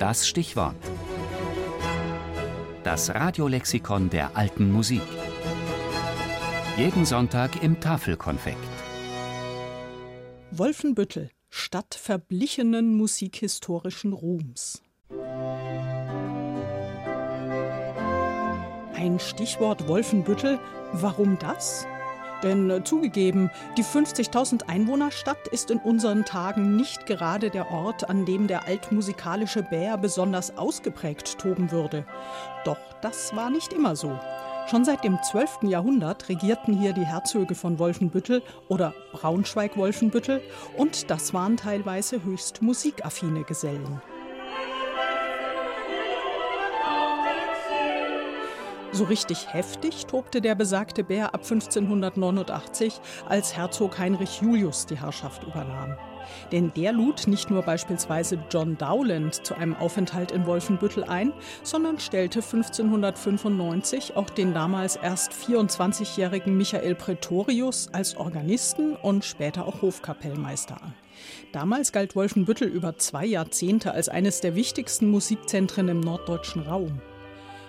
Das Stichwort. Das Radiolexikon der alten Musik. Jeden Sonntag im Tafelkonfekt. Wolfenbüttel, Stadt verblichenen musikhistorischen Ruhms. Ein Stichwort Wolfenbüttel, warum das? Denn äh, zugegeben, die 50.000 Einwohnerstadt ist in unseren Tagen nicht gerade der Ort, an dem der altmusikalische Bär besonders ausgeprägt toben würde. Doch das war nicht immer so. Schon seit dem 12. Jahrhundert regierten hier die Herzöge von Wolfenbüttel oder Braunschweig-Wolfenbüttel und das waren teilweise höchst musikaffine Gesellen. So richtig heftig tobte der besagte Bär ab 1589, als Herzog Heinrich Julius die Herrschaft übernahm. Denn der lud nicht nur beispielsweise John Dowland zu einem Aufenthalt in Wolfenbüttel ein, sondern stellte 1595 auch den damals erst 24-jährigen Michael Pretorius als Organisten und später auch Hofkapellmeister an. Damals galt Wolfenbüttel über zwei Jahrzehnte als eines der wichtigsten Musikzentren im norddeutschen Raum.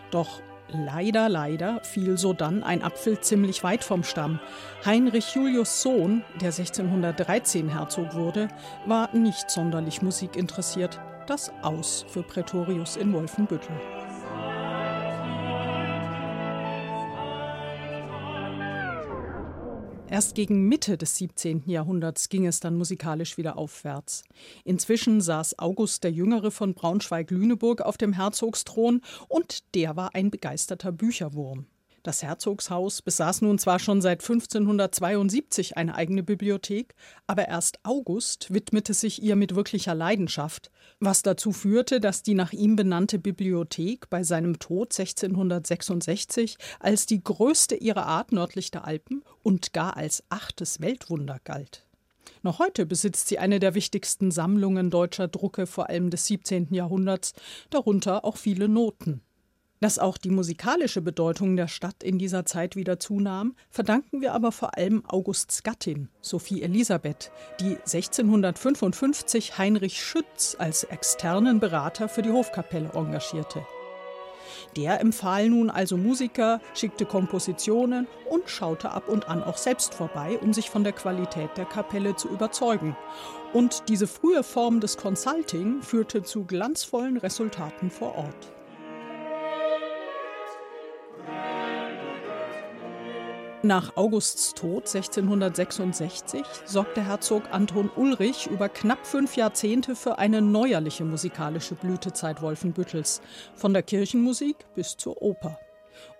Doch Leider, leider fiel sodann ein Apfel ziemlich weit vom Stamm. Heinrich Julius Sohn, der 1613 Herzog wurde, war nicht sonderlich musikinteressiert. Das Aus für Prätorius in Wolfenbüttel. Erst gegen Mitte des 17. Jahrhunderts ging es dann musikalisch wieder aufwärts. Inzwischen saß August der Jüngere von Braunschweig-Lüneburg auf dem Herzogsthron und der war ein begeisterter Bücherwurm. Das Herzogshaus besaß nun zwar schon seit 1572 eine eigene Bibliothek, aber erst August widmete sich ihr mit wirklicher Leidenschaft, was dazu führte, dass die nach ihm benannte Bibliothek bei seinem Tod 1666 als die größte ihrer Art nördlich der Alpen und gar als achtes Weltwunder galt. Noch heute besitzt sie eine der wichtigsten Sammlungen deutscher Drucke, vor allem des 17. Jahrhunderts, darunter auch viele Noten. Dass auch die musikalische Bedeutung der Stadt in dieser Zeit wieder zunahm, verdanken wir aber vor allem Augusts Gattin, Sophie Elisabeth, die 1655 Heinrich Schütz als externen Berater für die Hofkapelle engagierte. Der empfahl nun also Musiker, schickte Kompositionen und schaute ab und an auch selbst vorbei, um sich von der Qualität der Kapelle zu überzeugen. Und diese frühe Form des Consulting führte zu glanzvollen Resultaten vor Ort. Nach Augusts Tod 1666 sorgte Herzog Anton Ulrich über knapp fünf Jahrzehnte für eine neuerliche musikalische Blütezeit Wolfenbüttels, von der Kirchenmusik bis zur Oper.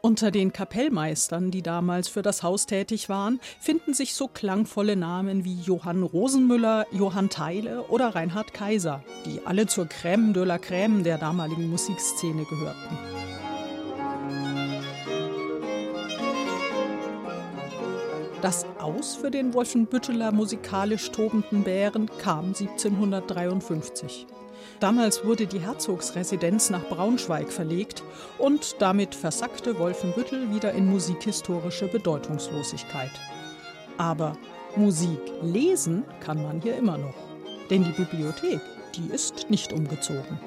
Unter den Kapellmeistern, die damals für das Haus tätig waren, finden sich so klangvolle Namen wie Johann Rosenmüller, Johann Theile oder Reinhard Kaiser, die alle zur Crème de la Crème der damaligen Musikszene gehörten. Das Aus für den Wolfenbütteler musikalisch tobenden Bären kam 1753. Damals wurde die Herzogsresidenz nach Braunschweig verlegt und damit versackte Wolfenbüttel wieder in musikhistorische Bedeutungslosigkeit. Aber Musik lesen kann man hier immer noch, denn die Bibliothek, die ist nicht umgezogen.